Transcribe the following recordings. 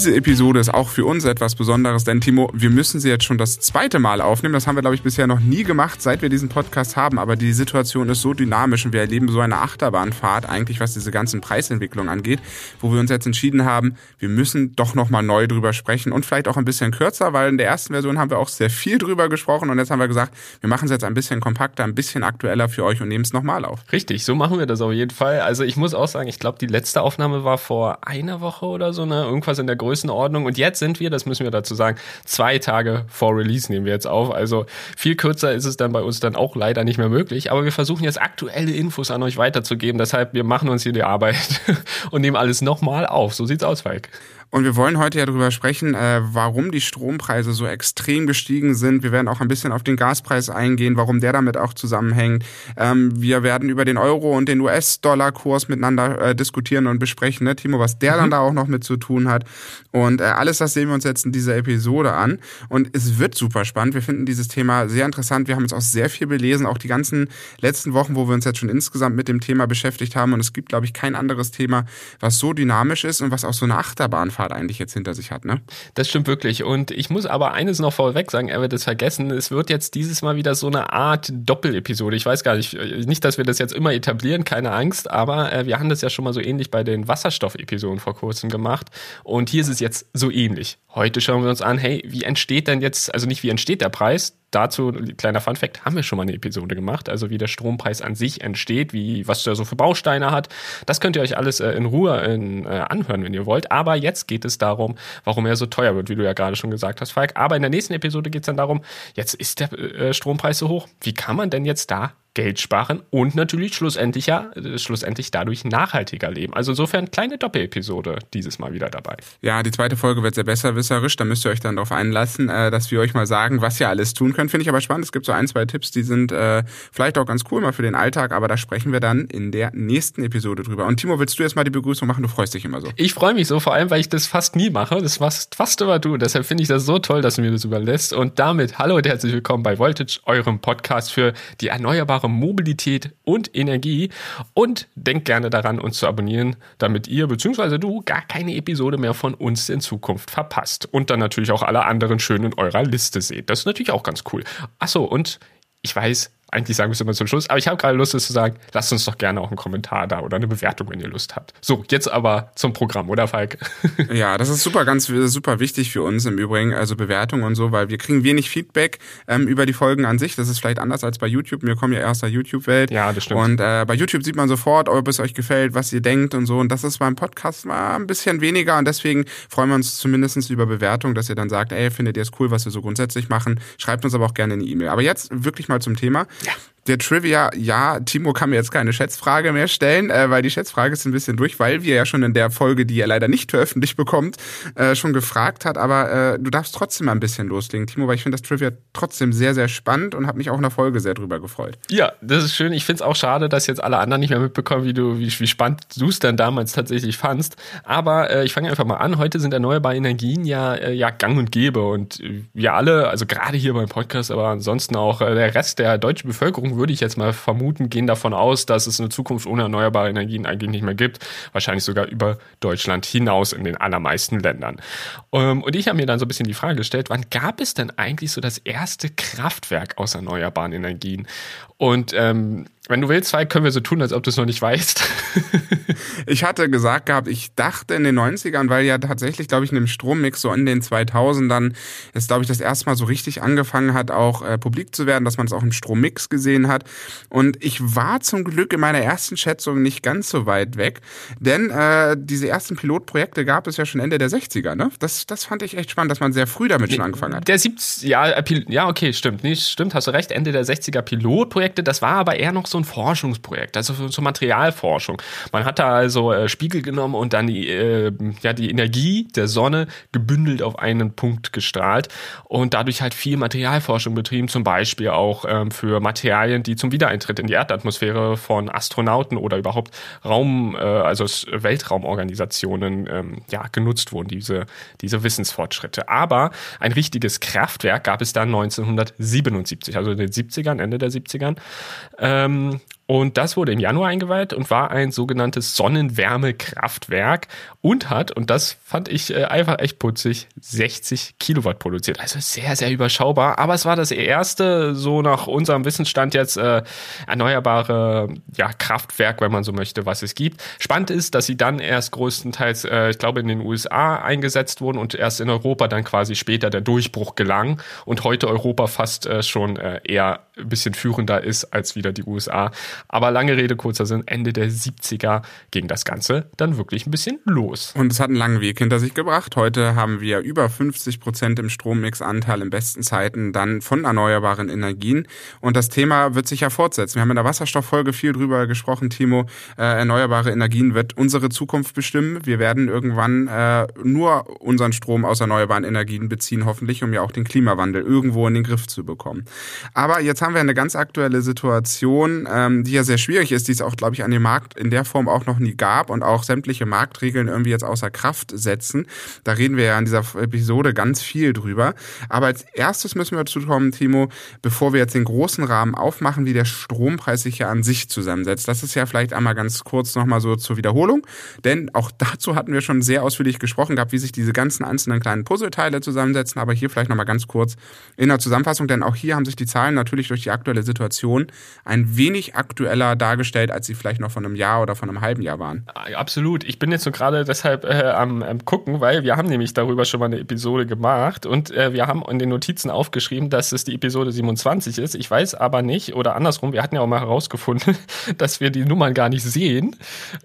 Diese Episode ist auch für uns etwas Besonderes, denn Timo, wir müssen sie jetzt schon das zweite Mal aufnehmen. Das haben wir, glaube ich, bisher noch nie gemacht, seit wir diesen Podcast haben. Aber die Situation ist so dynamisch und wir erleben so eine Achterbahnfahrt eigentlich, was diese ganzen Preisentwicklungen angeht, wo wir uns jetzt entschieden haben, wir müssen doch nochmal neu drüber sprechen und vielleicht auch ein bisschen kürzer, weil in der ersten Version haben wir auch sehr viel drüber gesprochen und jetzt haben wir gesagt, wir machen es jetzt ein bisschen kompakter, ein bisschen aktueller für euch und nehmen es nochmal auf. Richtig, so machen wir das auf jeden Fall. Also ich muss auch sagen, ich glaube, die letzte Aufnahme war vor einer Woche oder so, ne? Irgendwas in der Größenordnung. Und jetzt sind wir, das müssen wir dazu sagen, zwei Tage vor Release nehmen wir jetzt auf. Also viel kürzer ist es dann bei uns dann auch leider nicht mehr möglich. Aber wir versuchen jetzt aktuelle Infos an euch weiterzugeben. Deshalb, wir machen uns hier die Arbeit und nehmen alles nochmal auf. So sieht's aus, Falk. Und wir wollen heute ja darüber sprechen, äh, warum die Strompreise so extrem gestiegen sind. Wir werden auch ein bisschen auf den Gaspreis eingehen, warum der damit auch zusammenhängt. Ähm, wir werden über den Euro und den US-Dollar-Kurs miteinander äh, diskutieren und besprechen, ne, Timo, was der mhm. dann da auch noch mit zu tun hat. Und äh, alles das sehen wir uns jetzt in dieser Episode an. Und es wird super spannend. Wir finden dieses Thema sehr interessant. Wir haben uns auch sehr viel belesen, auch die ganzen letzten Wochen, wo wir uns jetzt schon insgesamt mit dem Thema beschäftigt haben. Und es gibt, glaube ich, kein anderes Thema, was so dynamisch ist und was auch so eine Achterbahn Fahrt eigentlich jetzt hinter sich hat, ne? Das stimmt wirklich. Und ich muss aber eines noch vorweg sagen, er wird es vergessen. Es wird jetzt dieses Mal wieder so eine Art Doppelepisode. Ich weiß gar nicht, nicht, dass wir das jetzt immer etablieren, keine Angst, aber äh, wir haben das ja schon mal so ähnlich bei den Wasserstoff-Episoden vor kurzem gemacht. Und hier ist es jetzt so ähnlich. Heute schauen wir uns an, hey, wie entsteht denn jetzt, also nicht wie entsteht der Preis, dazu, kleiner Fun Fact, haben wir schon mal eine Episode gemacht, also wie der Strompreis an sich entsteht, wie, was der so für Bausteine hat. Das könnt ihr euch alles äh, in Ruhe in, äh, anhören, wenn ihr wollt. Aber jetzt geht es darum, warum er so teuer wird, wie du ja gerade schon gesagt hast, Falk. Aber in der nächsten Episode geht es dann darum, jetzt ist der äh, Strompreis so hoch. Wie kann man denn jetzt da Geld sparen und natürlich schlussendlich ja, äh, schlussendlich dadurch nachhaltiger leben. Also insofern kleine Doppelepisode dieses Mal wieder dabei. Ja, die zweite Folge wird sehr besserwisserisch. Da müsst ihr euch dann darauf einlassen, äh, dass wir euch mal sagen, was ihr alles tun könnt. Finde ich aber spannend. Es gibt so ein, zwei Tipps, die sind äh, vielleicht auch ganz cool mal für den Alltag, aber da sprechen wir dann in der nächsten Episode drüber. Und Timo, willst du jetzt mal die Begrüßung machen? Du freust dich immer so. Ich freue mich so, vor allem, weil ich das fast nie mache. Das machst fast immer du. Deshalb finde ich das so toll, dass du mir das überlässt. Und damit hallo und herzlich willkommen bei Voltage, eurem Podcast für die erneuerbare Mobilität und Energie. Und denkt gerne daran, uns zu abonnieren, damit ihr bzw. du gar keine Episode mehr von uns in Zukunft verpasst. Und dann natürlich auch alle anderen schön in eurer Liste seht. Das ist natürlich auch ganz cool. Achso, und ich weiß, eigentlich sagen wir es immer zum Schluss, aber ich habe gerade Lust, es zu sagen, lasst uns doch gerne auch einen Kommentar da oder eine Bewertung, wenn ihr Lust habt. So, jetzt aber zum Programm, oder Falk? ja, das ist super, ganz super wichtig für uns im Übrigen, also Bewertung und so, weil wir kriegen wenig Feedback ähm, über die Folgen an sich. Das ist vielleicht anders als bei YouTube. Wir kommen ja erst aus der YouTube-Welt. Ja, das stimmt. Und äh, bei YouTube sieht man sofort, ob es euch gefällt, was ihr denkt und so. Und das ist beim Podcast mal ein bisschen weniger und deswegen freuen wir uns zumindest über Bewertung, dass ihr dann sagt, ey, findet ihr es cool, was wir so grundsätzlich machen. Schreibt uns aber auch gerne eine E-Mail. Aber jetzt wirklich mal zum Thema. Ja der Trivia, ja, Timo kann mir jetzt keine Schätzfrage mehr stellen, äh, weil die Schätzfrage ist ein bisschen durch, weil wir ja schon in der Folge, die er leider nicht veröffentlicht bekommt, äh, schon gefragt hat. Aber äh, du darfst trotzdem mal ein bisschen loslegen, Timo, weil ich finde das Trivia trotzdem sehr, sehr spannend und habe mich auch in der Folge sehr drüber gefreut. Ja, das ist schön. Ich finde es auch schade, dass jetzt alle anderen nicht mehr mitbekommen, wie du, wie, wie spannend du es dann damals tatsächlich fandst. Aber äh, ich fange einfach mal an. Heute sind erneuerbare Energien ja, äh, ja gang und gäbe und wir alle, also gerade hier beim Podcast, aber ansonsten auch äh, der Rest der deutschen Bevölkerung würde ich jetzt mal vermuten, gehen davon aus, dass es eine Zukunft ohne erneuerbare Energien eigentlich nicht mehr gibt. Wahrscheinlich sogar über Deutschland hinaus in den allermeisten Ländern. Ähm, und ich habe mir dann so ein bisschen die Frage gestellt, wann gab es denn eigentlich so das erste Kraftwerk aus erneuerbaren Energien? Und ähm, wenn du willst, zwei können wir so tun, als ob du es noch nicht weißt. ich hatte gesagt gehabt, ich dachte in den 90ern, weil ja tatsächlich, glaube ich, in dem Strommix so in den 2000ern es, glaube ich, das erste Mal so richtig angefangen hat, auch äh, publik zu werden, dass man es auch im Strommix gesehen hat. Und ich war zum Glück in meiner ersten Schätzung nicht ganz so weit weg, denn äh, diese ersten Pilotprojekte gab es ja schon Ende der 60er. Ne? Das, das fand ich echt spannend, dass man sehr früh damit schon angefangen hat. Der 70, ja, äh, ja, okay, stimmt. Nee, stimmt, hast du recht. Ende der 60er Pilotprojekte, das war aber eher noch so ein Forschungsprojekt, also so Materialforschung. Man hat da also äh, Spiegel genommen und dann die, äh, ja, die Energie der Sonne gebündelt auf einen Punkt gestrahlt und dadurch halt viel Materialforschung betrieben, zum Beispiel auch ähm, für Materialien, die zum Wiedereintritt in die Erdatmosphäre von Astronauten oder überhaupt Raum, äh, also Weltraumorganisationen ähm, ja, genutzt wurden, diese, diese Wissensfortschritte. Aber ein richtiges Kraftwerk gab es dann 1977, also in den 70ern, Ende der 70ern. Ähm, Und das wurde im Januar eingeweiht und war ein sogenanntes Sonnenwärmekraftwerk und hat, und das fand ich äh, einfach echt putzig, 60 Kilowatt produziert. Also sehr, sehr überschaubar. Aber es war das erste, so nach unserem Wissensstand jetzt, äh, erneuerbare ja, Kraftwerk, wenn man so möchte, was es gibt. Spannend ist, dass sie dann erst größtenteils, äh, ich glaube, in den USA eingesetzt wurden und erst in Europa dann quasi später der Durchbruch gelang und heute Europa fast äh, schon äh, eher ein bisschen führender ist als wieder die USA. Aber lange Rede, kurzer Sinn, Ende der 70er ging das Ganze dann wirklich ein bisschen los. Und es hat einen langen Weg hinter sich gebracht. Heute haben wir über 50 Prozent im Strommixanteil in besten Zeiten dann von erneuerbaren Energien. Und das Thema wird sich ja fortsetzen. Wir haben in der Wasserstofffolge viel drüber gesprochen, Timo. Äh, erneuerbare Energien wird unsere Zukunft bestimmen. Wir werden irgendwann äh, nur unseren Strom aus erneuerbaren Energien beziehen, hoffentlich, um ja auch den Klimawandel irgendwo in den Griff zu bekommen. Aber jetzt haben wir eine ganz aktuelle Situation, ähm, die ja sehr schwierig ist, die es auch, glaube ich, an dem Markt in der Form auch noch nie gab und auch sämtliche Marktregeln irgendwie jetzt außer Kraft setzen. Da reden wir ja in dieser Episode ganz viel drüber. Aber als erstes müssen wir dazu kommen, Timo, bevor wir jetzt den großen Rahmen aufmachen, wie der Strompreis sich ja an sich zusammensetzt. Das ist ja vielleicht einmal ganz kurz nochmal so zur Wiederholung, denn auch dazu hatten wir schon sehr ausführlich gesprochen gehabt, wie sich diese ganzen einzelnen kleinen Puzzleteile zusammensetzen. Aber hier vielleicht nochmal ganz kurz in der Zusammenfassung, denn auch hier haben sich die Zahlen natürlich durch die aktuelle Situation ein wenig aktueller dargestellt, als sie vielleicht noch von einem Jahr oder von einem halben Jahr waren. Absolut. Ich bin jetzt so gerade deshalb äh, am, am, gucken, weil wir haben nämlich darüber schon mal eine Episode gemacht und äh, wir haben in den Notizen aufgeschrieben, dass es die Episode 27 ist. Ich weiß aber nicht, oder andersrum, wir hatten ja auch mal herausgefunden, dass wir die Nummern gar nicht sehen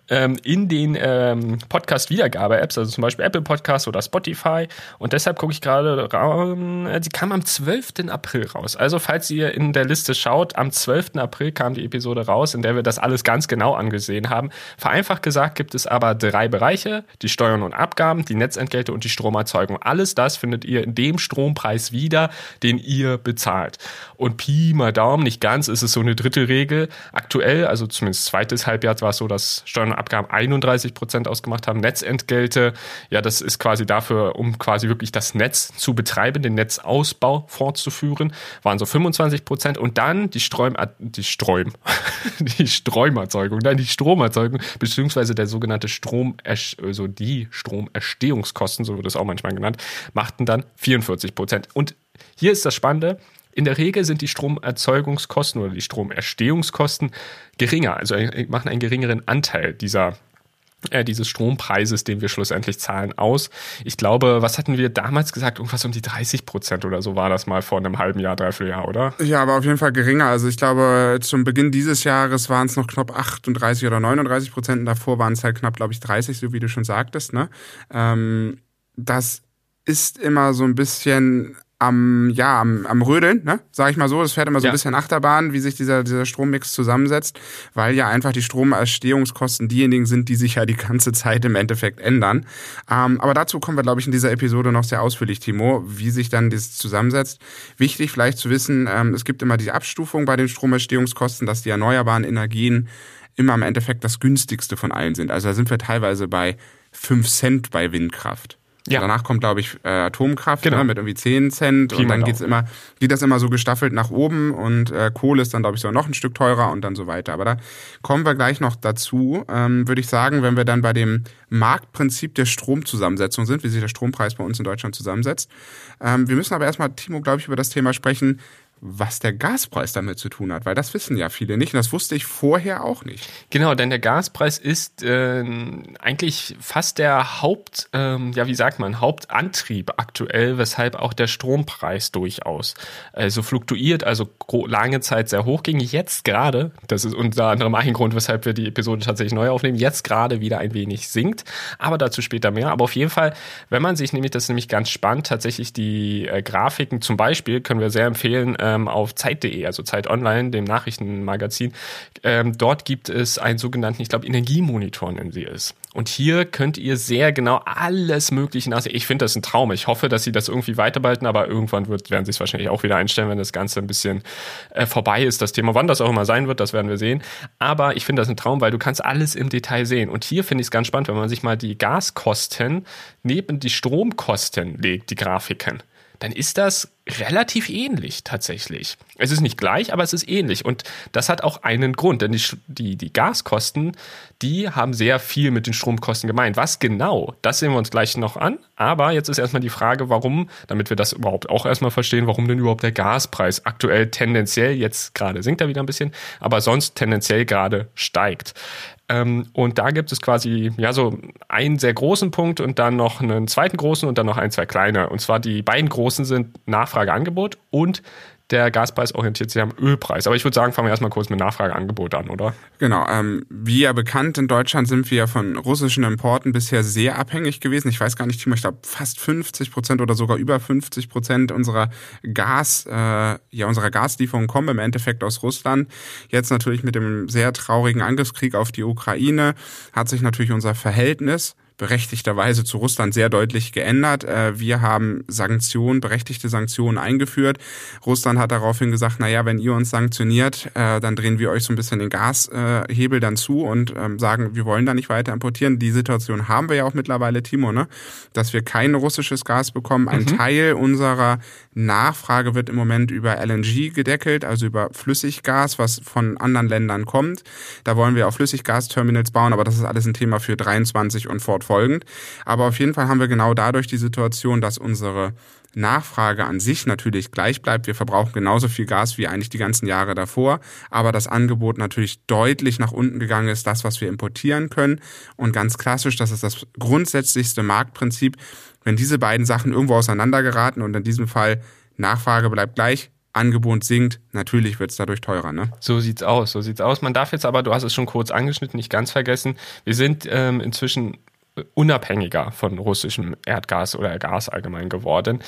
ähm, in den ähm, Podcast-Wiedergabe-Apps, also zum Beispiel Apple Podcast oder Spotify. Und deshalb gucke ich gerade, äh, sie kam am 12. April raus. Also falls ihr in der Liste schaut, am 12. April kam die Episode raus, in der wir das alles ganz genau angesehen haben. Vereinfacht gesagt gibt es aber drei Bereiche, die Steuern und Abgaben, die Netzentgelte und die Stromerzeugung. Alles das findet ihr in dem Strompreis wieder, den ihr bezahlt. Und Pi mal Daumen, nicht ganz, ist es so eine dritte Regel. Aktuell, also zumindest zweites Halbjahr war es so, dass Steuern und Abgaben 31 Prozent ausgemacht haben. Netzentgelte, ja, das ist quasi dafür, um quasi wirklich das Netz zu betreiben, den Netzausbau fortzuführen, waren so 25 Prozent. Und dann die Sträum, die Sträum, die Stromerzeugung, nein, die Stromerzeugung, beziehungsweise der sogenannte Strom, also die Stromerstehungskosten, so wird es auch manchmal genannt, machten dann 44 Prozent. Und hier ist das Spannende, in der Regel sind die Stromerzeugungskosten oder die Stromerstehungskosten geringer, also machen einen geringeren Anteil dieser äh, dieses Strompreises, den wir schlussendlich zahlen, aus. Ich glaube, was hatten wir damals gesagt? Irgendwas um die 30 Prozent oder so war das mal vor einem halben Jahr, dreiviertel Jahr, oder? Ja, aber auf jeden Fall geringer. Also ich glaube, zum Beginn dieses Jahres waren es noch knapp 38 oder 39 Prozent und davor waren es halt knapp, glaube ich, 30, so wie du schon sagtest. Ne? Ähm, das ist immer so ein bisschen am, ja, am, am Rödeln, ne? sag ich mal so. Das fährt immer so ja. ein bisschen Achterbahn, wie sich dieser, dieser Strommix zusammensetzt, weil ja einfach die Stromerstehungskosten diejenigen sind, die sich ja die ganze Zeit im Endeffekt ändern. Ähm, aber dazu kommen wir, glaube ich, in dieser Episode noch sehr ausführlich, Timo, wie sich dann das zusammensetzt. Wichtig vielleicht zu wissen, ähm, es gibt immer die Abstufung bei den Stromerstehungskosten, dass die erneuerbaren Energien immer im Endeffekt das günstigste von allen sind. Also da sind wir teilweise bei 5 Cent bei Windkraft. Ja. Danach kommt, glaube ich, äh, Atomkraft genau. ne, mit irgendwie 10 Cent Pi und dann geht's immer, geht das immer so gestaffelt nach oben und äh, Kohle ist dann, glaube ich, so noch ein Stück teurer und dann so weiter. Aber da kommen wir gleich noch dazu, ähm, würde ich sagen, wenn wir dann bei dem Marktprinzip der Stromzusammensetzung sind, wie sich der Strompreis bei uns in Deutschland zusammensetzt. Ähm, wir müssen aber erstmal, Timo, glaube ich, über das Thema sprechen, was der Gaspreis damit zu tun hat, weil das wissen ja viele nicht und das wusste ich vorher auch nicht. Genau, denn der Gaspreis ist äh, eigentlich fast der Haupt, ähm, ja wie sagt man, Hauptantrieb aktuell, weshalb auch der Strompreis durchaus äh, so fluktuiert, also lange Zeit sehr hoch ging. Jetzt gerade, das ist unter anderem ein Grund, weshalb wir die Episode tatsächlich neu aufnehmen, jetzt gerade wieder ein wenig sinkt, aber dazu später mehr. Aber auf jeden Fall, wenn man sich nämlich, das ist nämlich ganz spannend, tatsächlich die äh, Grafiken zum Beispiel, können wir sehr empfehlen, ähm, auf Zeit.de, also Zeit Online, dem Nachrichtenmagazin. Ähm, dort gibt es einen sogenannten, ich glaube, Energiemonitor nennen sie es. Und hier könnt ihr sehr genau alles Mögliche nachsehen. Ich finde das ein Traum. Ich hoffe, dass sie das irgendwie weiterbehalten, aber irgendwann wird, werden sie es wahrscheinlich auch wieder einstellen, wenn das Ganze ein bisschen äh, vorbei ist. Das Thema, wann das auch immer sein wird, das werden wir sehen. Aber ich finde das ein Traum, weil du kannst alles im Detail sehen. Und hier finde ich es ganz spannend, wenn man sich mal die Gaskosten neben die Stromkosten legt, die Grafiken dann ist das relativ ähnlich tatsächlich. Es ist nicht gleich, aber es ist ähnlich. Und das hat auch einen Grund, denn die, die, die Gaskosten, die haben sehr viel mit den Stromkosten gemeint. Was genau, das sehen wir uns gleich noch an. Aber jetzt ist erstmal die Frage, warum, damit wir das überhaupt auch erstmal verstehen, warum denn überhaupt der Gaspreis aktuell tendenziell, jetzt gerade sinkt er wieder ein bisschen, aber sonst tendenziell gerade steigt. Ähm, und da gibt es quasi ja so einen sehr großen Punkt und dann noch einen zweiten großen und dann noch ein, zwei kleine. Und zwar die beiden großen sind Nachfrage, Angebot und der Gaspreis orientiert sich am Ölpreis. Aber ich würde sagen, fangen wir erstmal kurz mit Nachfrageangebot an, oder? Genau. Ähm, wie ja bekannt, in Deutschland sind wir von russischen Importen bisher sehr abhängig gewesen. Ich weiß gar nicht, Timo, ich glaube fast 50 Prozent oder sogar über 50 Prozent unserer Gas, äh, ja, unserer Gaslieferungen kommen im Endeffekt aus Russland. Jetzt natürlich mit dem sehr traurigen Angriffskrieg auf die Ukraine hat sich natürlich unser Verhältnis berechtigterweise zu Russland sehr deutlich geändert. Äh, wir haben Sanktionen, berechtigte Sanktionen eingeführt. Russland hat daraufhin gesagt, na ja, wenn ihr uns sanktioniert, äh, dann drehen wir euch so ein bisschen den Gashebel dann zu und ähm, sagen, wir wollen da nicht weiter importieren. Die Situation haben wir ja auch mittlerweile, Timo, ne? dass wir kein russisches Gas bekommen. Ein mhm. Teil unserer Nachfrage wird im Moment über LNG gedeckelt, also über Flüssiggas, was von anderen Ländern kommt. Da wollen wir auch Flüssiggasterminals bauen, aber das ist alles ein Thema für 23 und fortfolgend. Aber auf jeden Fall haben wir genau dadurch die Situation, dass unsere Nachfrage an sich natürlich gleich bleibt. Wir verbrauchen genauso viel Gas wie eigentlich die ganzen Jahre davor, aber das Angebot natürlich deutlich nach unten gegangen ist, das, was wir importieren können. Und ganz klassisch, das ist das grundsätzlichste Marktprinzip, wenn diese beiden Sachen irgendwo auseinandergeraten und in diesem Fall Nachfrage bleibt gleich, Angebot sinkt, natürlich wird es dadurch teurer. Ne? So sieht's aus, so sieht's aus. Man darf jetzt aber, du hast es schon kurz angeschnitten, nicht ganz vergessen, wir sind ähm, inzwischen unabhängiger von russischem Erdgas oder Gas allgemein geworden.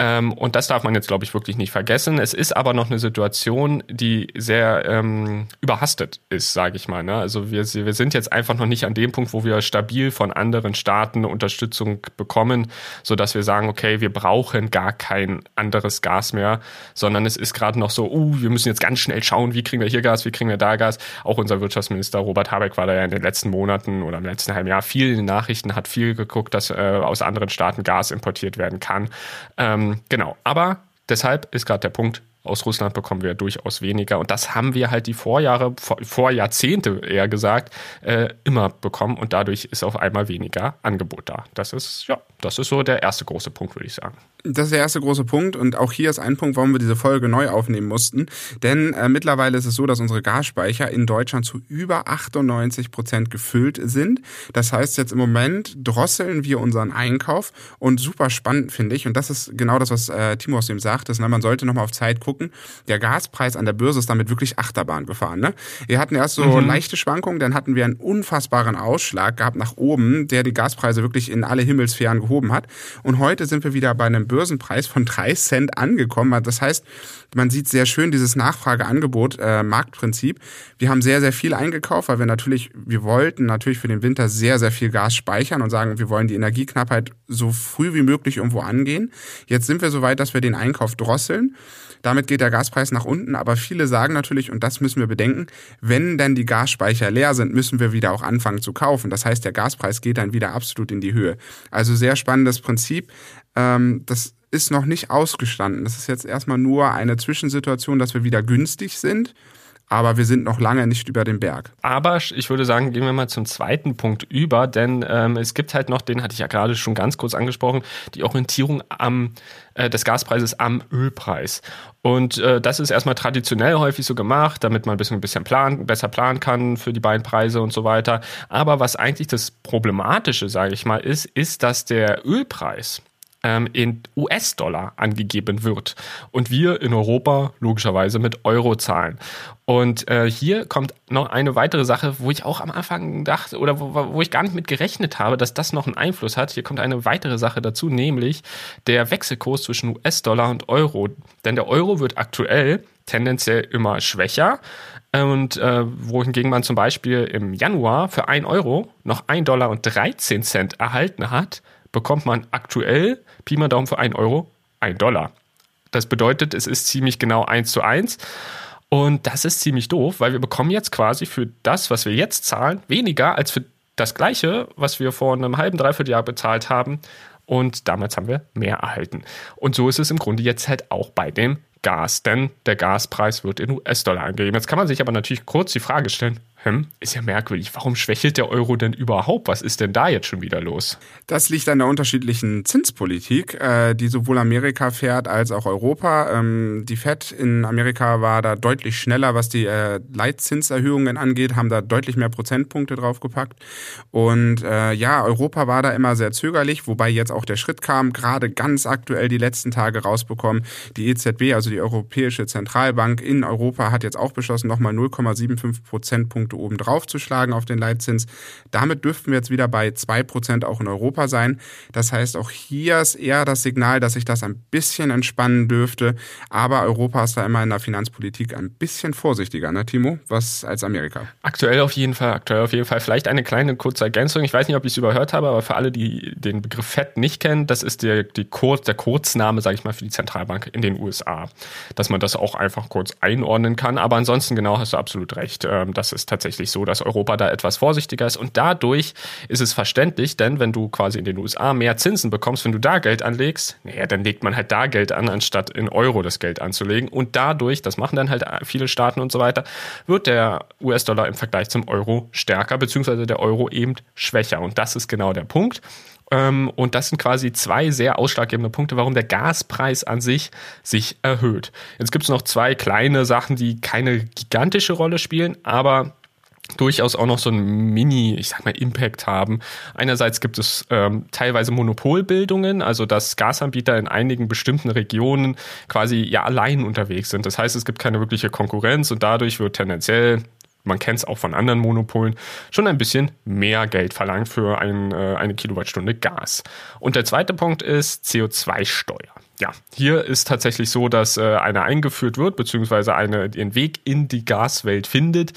Ähm, und das darf man jetzt, glaube ich, wirklich nicht vergessen. Es ist aber noch eine Situation, die sehr ähm, überhastet ist, sage ich mal. Ne? Also wir, wir sind jetzt einfach noch nicht an dem Punkt, wo wir stabil von anderen Staaten Unterstützung bekommen, sodass wir sagen, okay, wir brauchen gar kein anderes Gas mehr, sondern es ist gerade noch so, uh, wir müssen jetzt ganz schnell schauen, wie kriegen wir hier Gas, wie kriegen wir da Gas. Auch unser Wirtschaftsminister Robert Habeck war da ja in den letzten Monaten oder im letzten halben Jahr viel in den Nachrichten Nachrichten, hat viel geguckt, dass äh, aus anderen Staaten Gas importiert werden kann. Ähm, genau, aber deshalb ist gerade der Punkt, aus Russland bekommen wir durchaus weniger. Und das haben wir halt die Vorjahre, vor, vor Jahrzehnte eher gesagt, äh, immer bekommen. Und dadurch ist auf einmal weniger Angebot da. Das ist, ja, das ist so der erste große Punkt, würde ich sagen. Das ist der erste große Punkt und auch hier ist ein Punkt, warum wir diese Folge neu aufnehmen mussten. Denn äh, mittlerweile ist es so, dass unsere Gasspeicher in Deutschland zu über 98 Prozent gefüllt sind. Das heißt, jetzt im Moment drosseln wir unseren Einkauf und super spannend finde ich, und das ist genau das, was äh, Timo aus dem sagt, ist, ne, man sollte nochmal auf Zeit gucken. Der Gaspreis an der Börse ist damit wirklich Achterbahn gefahren. Ne? Wir hatten erst so mhm. leichte Schwankungen, dann hatten wir einen unfassbaren Ausschlag gehabt nach oben, der die Gaspreise wirklich in alle Himmelsphären gehoben hat. Und heute sind wir wieder bei einem Börsenpreis von drei Cent angekommen. Das heißt, man sieht sehr schön dieses Nachfrageangebot äh. Wir haben sehr sehr viel eingekauft, weil wir natürlich wir wollten natürlich für den Winter sehr sehr viel Gas speichern und sagen, wir wollen die Energieknappheit so früh wie möglich irgendwo angehen. Jetzt sind wir so weit, dass wir den Einkauf drosseln. Damit geht der Gaspreis nach unten, aber viele sagen natürlich, und das müssen wir bedenken, wenn dann die Gasspeicher leer sind, müssen wir wieder auch anfangen zu kaufen. Das heißt, der Gaspreis geht dann wieder absolut in die Höhe. Also sehr spannendes Prinzip. Ähm, das ist noch nicht ausgestanden. Das ist jetzt erstmal nur eine Zwischensituation, dass wir wieder günstig sind. Aber wir sind noch lange nicht über dem Berg. Aber ich würde sagen, gehen wir mal zum zweiten Punkt über, denn ähm, es gibt halt noch, den hatte ich ja gerade schon ganz kurz angesprochen, die Orientierung am, äh, des Gaspreises am Ölpreis. Und äh, das ist erstmal traditionell häufig so gemacht, damit man ein bisschen, ein bisschen plan, besser planen kann für die beiden Preise und so weiter. Aber was eigentlich das Problematische, sage ich mal, ist, ist, dass der Ölpreis ähm, in US-Dollar angegeben wird und wir in Europa logischerweise mit Euro zahlen. Und äh, hier kommt noch eine weitere Sache, wo ich auch am Anfang dachte oder wo, wo ich gar nicht mit gerechnet habe, dass das noch einen Einfluss hat. Hier kommt eine weitere Sache dazu, nämlich der Wechselkurs zwischen US-Dollar und Euro. Denn der Euro wird aktuell tendenziell immer schwächer. Und äh, wohingegen man zum Beispiel im Januar für 1 Euro noch 1 Dollar und 13 Cent erhalten hat, bekommt man aktuell, Pi mal Daumen für 1 Euro, 1 Dollar. Das bedeutet, es ist ziemlich genau 1 zu 1. Und das ist ziemlich doof, weil wir bekommen jetzt quasi für das, was wir jetzt zahlen, weniger als für das gleiche, was wir vor einem halben, dreiviertel Jahr bezahlt haben. und damals haben wir mehr erhalten. Und so ist es im Grunde jetzt halt auch bei dem Gas, denn der Gaspreis wird in US-Dollar angegeben. Jetzt kann man sich aber natürlich kurz die Frage stellen, hm, ist ja merkwürdig. Warum schwächelt der Euro denn überhaupt? Was ist denn da jetzt schon wieder los? Das liegt an der unterschiedlichen Zinspolitik, äh, die sowohl Amerika fährt als auch Europa. Ähm, die Fed in Amerika war da deutlich schneller, was die äh, Leitzinserhöhungen angeht, haben da deutlich mehr Prozentpunkte draufgepackt. Und äh, ja, Europa war da immer sehr zögerlich, wobei jetzt auch der Schritt kam, gerade ganz aktuell die letzten Tage rausbekommen. Die EZB, also die Europäische Zentralbank in Europa, hat jetzt auch beschlossen, nochmal 0,75 Prozentpunkte Punkte oben drauf zu schlagen auf den Leitzins. Damit dürften wir jetzt wieder bei zwei Prozent auch in Europa sein. Das heißt, auch hier ist eher das Signal, dass sich das ein bisschen entspannen dürfte. Aber Europa ist da immer in der Finanzpolitik ein bisschen vorsichtiger, ne, Timo? Was als Amerika? Aktuell auf jeden Fall, aktuell auf jeden Fall. Vielleicht eine kleine kurze Ergänzung. Ich weiß nicht, ob ich es überhört habe, aber für alle, die den Begriff FED nicht kennen, das ist der, die Kurz, der Kurzname, sage ich mal, für die Zentralbank in den USA. Dass man das auch einfach kurz einordnen kann. Aber ansonsten genau hast du absolut recht. Ähm, das ist tatsächlich tatsächlich so, dass Europa da etwas vorsichtiger ist. Und dadurch ist es verständlich, denn wenn du quasi in den USA mehr Zinsen bekommst, wenn du da Geld anlegst, naja, dann legt man halt da Geld an, anstatt in Euro das Geld anzulegen. Und dadurch, das machen dann halt viele Staaten und so weiter, wird der US-Dollar im Vergleich zum Euro stärker, beziehungsweise der Euro eben schwächer. Und das ist genau der Punkt. Ähm, und das sind quasi zwei sehr ausschlaggebende Punkte, warum der Gaspreis an sich sich erhöht. Jetzt gibt es noch zwei kleine Sachen, die keine gigantische Rolle spielen, aber durchaus auch noch so ein Mini, ich sag mal, Impact haben. Einerseits gibt es ähm, teilweise Monopolbildungen, also dass Gasanbieter in einigen bestimmten Regionen quasi ja allein unterwegs sind. Das heißt, es gibt keine wirkliche Konkurrenz und dadurch wird tendenziell man kennt es auch von anderen Monopolen, schon ein bisschen mehr Geld verlangt für ein, äh, eine Kilowattstunde Gas. Und der zweite Punkt ist CO2-Steuer. Ja, hier ist tatsächlich so, dass äh, eine eingeführt wird, beziehungsweise eine ihren Weg in die Gaswelt findet.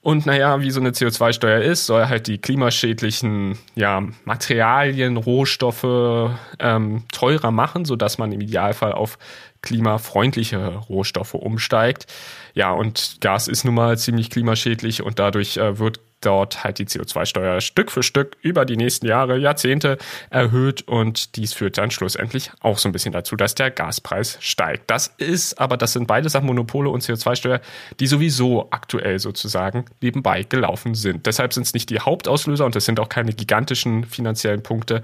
Und naja, wie so eine CO2-Steuer ist, soll halt die klimaschädlichen ja, Materialien, Rohstoffe ähm, teurer machen, sodass man im Idealfall auf klimafreundliche Rohstoffe umsteigt. Ja, und Gas ist nun mal ziemlich klimaschädlich und dadurch äh, wird dort halt die CO2-Steuer Stück für Stück über die nächsten Jahre, Jahrzehnte erhöht und dies führt dann schlussendlich auch so ein bisschen dazu, dass der Gaspreis steigt. Das ist aber, das sind beide Sachen, Monopole und CO2-Steuer, die sowieso aktuell sozusagen nebenbei gelaufen sind. Deshalb sind es nicht die Hauptauslöser und es sind auch keine gigantischen finanziellen Punkte,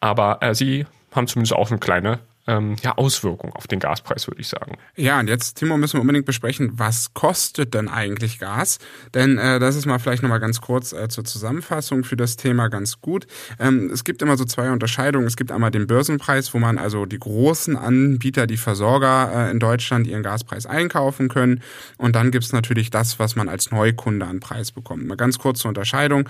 aber äh, sie haben zumindest auch eine kleine ähm, ja, Auswirkung auf den Gaspreis, würde ich sagen. Ja, und jetzt, Timo, müssen wir unbedingt besprechen, was kostet denn eigentlich Gas? Denn äh, das ist mal vielleicht nochmal ganz kurz äh, zur Zusammenfassung für das Thema ganz gut. Ähm, es gibt immer so zwei Unterscheidungen. Es gibt einmal den Börsenpreis, wo man also die großen Anbieter, die Versorger äh, in Deutschland ihren Gaspreis einkaufen können. Und dann gibt's natürlich das, was man als Neukunde an Preis bekommt. Mal ganz kurz zur Unterscheidung,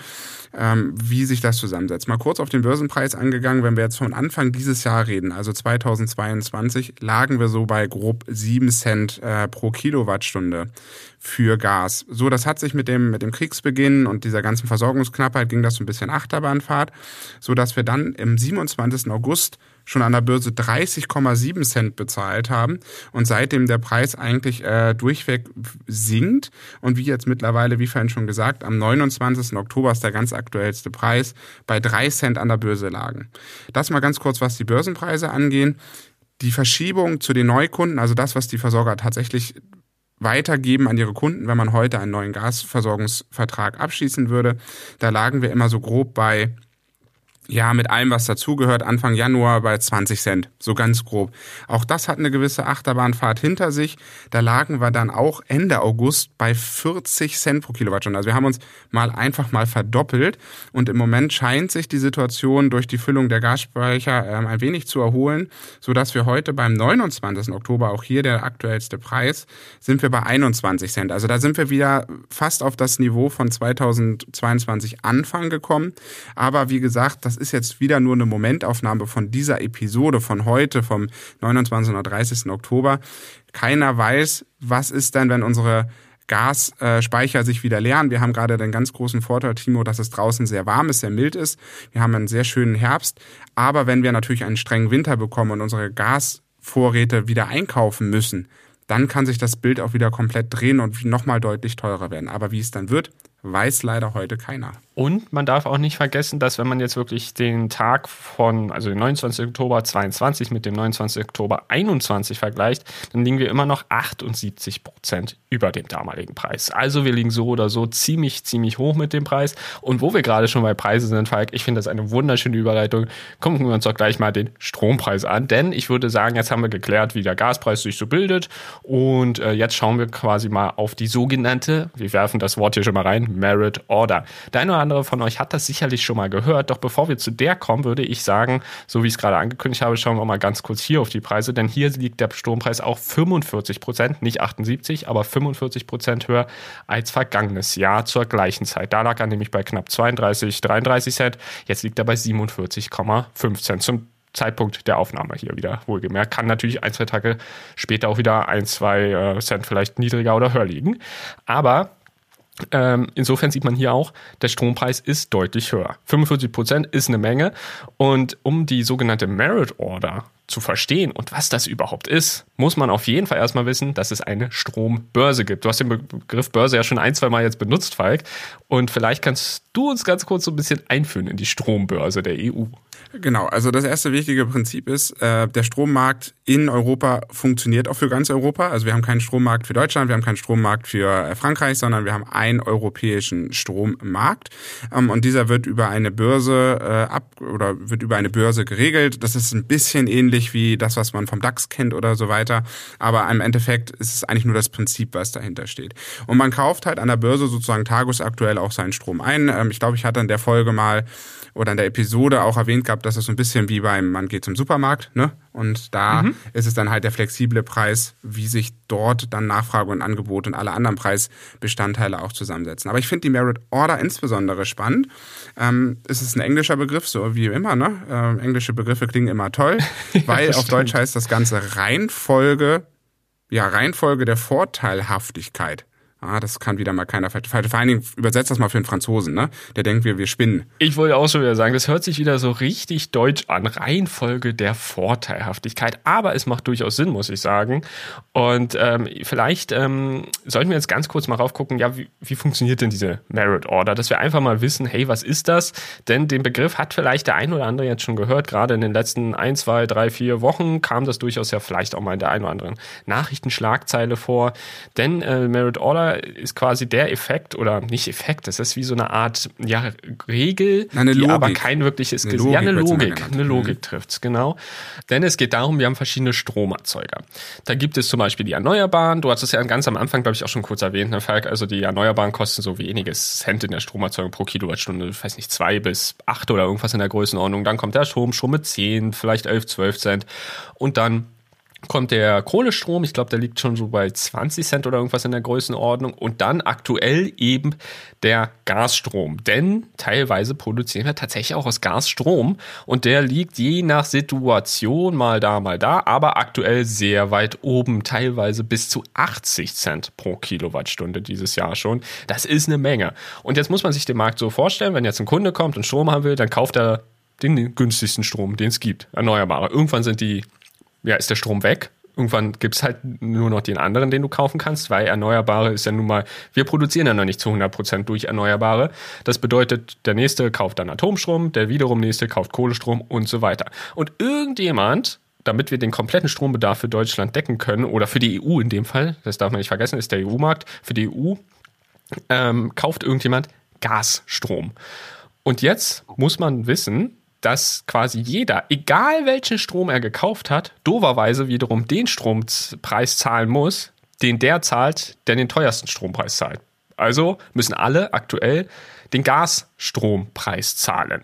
ähm, wie sich das zusammensetzt. Mal kurz auf den Börsenpreis angegangen, wenn wir jetzt von Anfang dieses Jahr reden, also 2000 2022 lagen wir so bei grob 7 Cent äh, pro Kilowattstunde für Gas. So, das hat sich mit dem, mit dem Kriegsbeginn und dieser ganzen Versorgungsknappheit ging das so ein bisschen Achterbahnfahrt, so dass wir dann im 27. August schon an der Börse 30,7 Cent bezahlt haben und seitdem der Preis eigentlich äh, durchweg sinkt und wie jetzt mittlerweile, wie vorhin schon gesagt, am 29. Oktober ist der ganz aktuellste Preis bei 3 Cent an der Börse lagen. Das mal ganz kurz, was die Börsenpreise angehen. Die Verschiebung zu den Neukunden, also das, was die Versorger tatsächlich weitergeben an ihre Kunden, wenn man heute einen neuen Gasversorgungsvertrag abschließen würde. Da lagen wir immer so grob bei ja, mit allem, was dazugehört, Anfang Januar bei 20 Cent, so ganz grob. Auch das hat eine gewisse Achterbahnfahrt hinter sich. Da lagen wir dann auch Ende August bei 40 Cent pro Kilowattstunde. Also wir haben uns mal einfach mal verdoppelt und im Moment scheint sich die Situation durch die Füllung der Gasspeicher ähm, ein wenig zu erholen, so dass wir heute beim 29. Oktober, auch hier der aktuellste Preis, sind wir bei 21 Cent. Also da sind wir wieder fast auf das Niveau von 2022 Anfang gekommen. Aber wie gesagt, das das ist jetzt wieder nur eine Momentaufnahme von dieser Episode von heute, vom 29. oder 30. Oktober. Keiner weiß, was ist denn, wenn unsere Gasspeicher sich wieder leeren. Wir haben gerade den ganz großen Vorteil, Timo, dass es draußen sehr warm ist, sehr mild ist. Wir haben einen sehr schönen Herbst. Aber wenn wir natürlich einen strengen Winter bekommen und unsere Gasvorräte wieder einkaufen müssen, dann kann sich das Bild auch wieder komplett drehen und nochmal deutlich teurer werden. Aber wie es dann wird, weiß leider heute keiner. Und man darf auch nicht vergessen, dass wenn man jetzt wirklich den Tag von, also den 29. Oktober 22 mit dem 29. Oktober 21 vergleicht, dann liegen wir immer noch 78 Prozent über dem damaligen Preis. Also wir liegen so oder so ziemlich, ziemlich hoch mit dem Preis. Und wo wir gerade schon bei Preisen sind, Falk, ich finde das eine wunderschöne Überleitung. Gucken wir uns doch gleich mal den Strompreis an. Denn ich würde sagen, jetzt haben wir geklärt, wie der Gaspreis sich so bildet. Und äh, jetzt schauen wir quasi mal auf die sogenannte, wir werfen das Wort hier schon mal rein, Merit Order. Deine andere von euch hat das sicherlich schon mal gehört. Doch bevor wir zu der kommen, würde ich sagen, so wie ich es gerade angekündigt habe, schauen wir mal ganz kurz hier auf die Preise. Denn hier liegt der Strompreis auch 45 Prozent, nicht 78, aber 45 Prozent höher als vergangenes Jahr zur gleichen Zeit. Da lag er nämlich bei knapp 32, 33 Cent. Jetzt liegt er bei 47,5 Cent. Zum Zeitpunkt der Aufnahme hier wieder wohlgemerkt. Kann natürlich ein, zwei Tage später auch wieder ein, zwei äh, Cent vielleicht niedriger oder höher liegen. Aber ähm, insofern sieht man hier auch, der Strompreis ist deutlich höher. 45 Prozent ist eine Menge. Und um die sogenannte Merit Order zu verstehen und was das überhaupt ist, muss man auf jeden Fall erstmal wissen, dass es eine Strombörse gibt. Du hast den Begriff Börse ja schon ein, zwei Mal jetzt benutzt, Falk. Und vielleicht kannst du uns ganz kurz so ein bisschen einführen in die Strombörse der EU. Genau, also das erste wichtige Prinzip ist, äh, der Strommarkt in Europa funktioniert auch für ganz Europa. Also wir haben keinen Strommarkt für Deutschland, wir haben keinen Strommarkt für äh, Frankreich, sondern wir haben einen europäischen Strommarkt. Ähm, und dieser wird über eine Börse äh, ab oder wird über eine Börse geregelt. Das ist ein bisschen ähnlich wie das, was man vom DAX kennt oder so weiter. Aber im Endeffekt ist es eigentlich nur das Prinzip, was dahinter steht. Und man kauft halt an der Börse sozusagen tagesaktuell auch seinen Strom ein. Ähm, ich glaube, ich hatte in der Folge mal oder in der Episode auch erwähnt gehabt, dass es so ein bisschen wie beim, man geht zum Supermarkt, ne? Und da mhm. ist es dann halt der flexible Preis, wie sich dort dann Nachfrage und Angebot und alle anderen Preisbestandteile auch zusammensetzen. Aber ich finde die Merit Order insbesondere spannend. Ähm, es ist ein englischer Begriff, so wie immer, ne? Ähm, englische Begriffe klingen immer toll, weil auf stimmt. Deutsch heißt das Ganze Reihenfolge, ja, Reihenfolge der Vorteilhaftigkeit. Ah, das kann wieder mal keiner. Vor allen Dingen übersetzt das mal für einen Franzosen, ne? Der denkt, wir, wir spinnen. Ich wollte auch schon wieder sagen, das hört sich wieder so richtig deutsch an. Reihenfolge der Vorteilhaftigkeit. Aber es macht durchaus Sinn, muss ich sagen. Und ähm, vielleicht ähm, sollten wir jetzt ganz kurz mal raufgucken, ja, wie, wie funktioniert denn diese Merit Order? Dass wir einfach mal wissen, hey, was ist das? Denn den Begriff hat vielleicht der ein oder andere jetzt schon gehört. Gerade in den letzten ein, zwei, drei, vier Wochen kam das durchaus ja vielleicht auch mal in der einen oder anderen Nachrichtenschlagzeile vor. Denn äh, Merit Order ist quasi der Effekt oder nicht Effekt, das ist wie so eine Art ja, Regel, eine die aber kein wirkliches eine Logik, ja, eine Logik, eine Logik mhm. trifft's, genau. Denn es geht darum, wir haben verschiedene Stromerzeuger. Da gibt es zum Beispiel die Erneuerbaren, du hast es ja ganz am Anfang, glaube ich, auch schon kurz erwähnt, ne, Falk, also die Erneuerbaren kosten so weniges Cent in der Stromerzeugung pro Kilowattstunde, ich weiß nicht, zwei bis acht oder irgendwas in der Größenordnung. Dann kommt der Strom schon mit zehn, vielleicht elf, zwölf Cent und dann kommt der Kohlestrom, ich glaube, der liegt schon so bei 20 Cent oder irgendwas in der Größenordnung. Und dann aktuell eben der Gasstrom. Denn teilweise produzieren wir tatsächlich auch aus Gasstrom. Und der liegt je nach Situation mal da, mal da, aber aktuell sehr weit oben. Teilweise bis zu 80 Cent pro Kilowattstunde dieses Jahr schon. Das ist eine Menge. Und jetzt muss man sich den Markt so vorstellen, wenn jetzt ein Kunde kommt und Strom haben will, dann kauft er den günstigsten Strom, den es gibt, erneuerbare. Irgendwann sind die ja, ist der Strom weg. Irgendwann gibt es halt nur noch den anderen, den du kaufen kannst, weil Erneuerbare ist ja nun mal, wir produzieren ja noch nicht zu 100 Prozent durch Erneuerbare. Das bedeutet, der nächste kauft dann Atomstrom, der wiederum nächste kauft Kohlestrom und so weiter. Und irgendjemand, damit wir den kompletten Strombedarf für Deutschland decken können, oder für die EU in dem Fall, das darf man nicht vergessen, ist der EU-Markt, für die EU ähm, kauft irgendjemand Gasstrom. Und jetzt muss man wissen, dass quasi jeder, egal welchen Strom er gekauft hat, doverweise wiederum den Strompreis zahlen muss, den der zahlt, der den teuersten Strompreis zahlt. Also müssen alle aktuell den Gasstrompreis zahlen.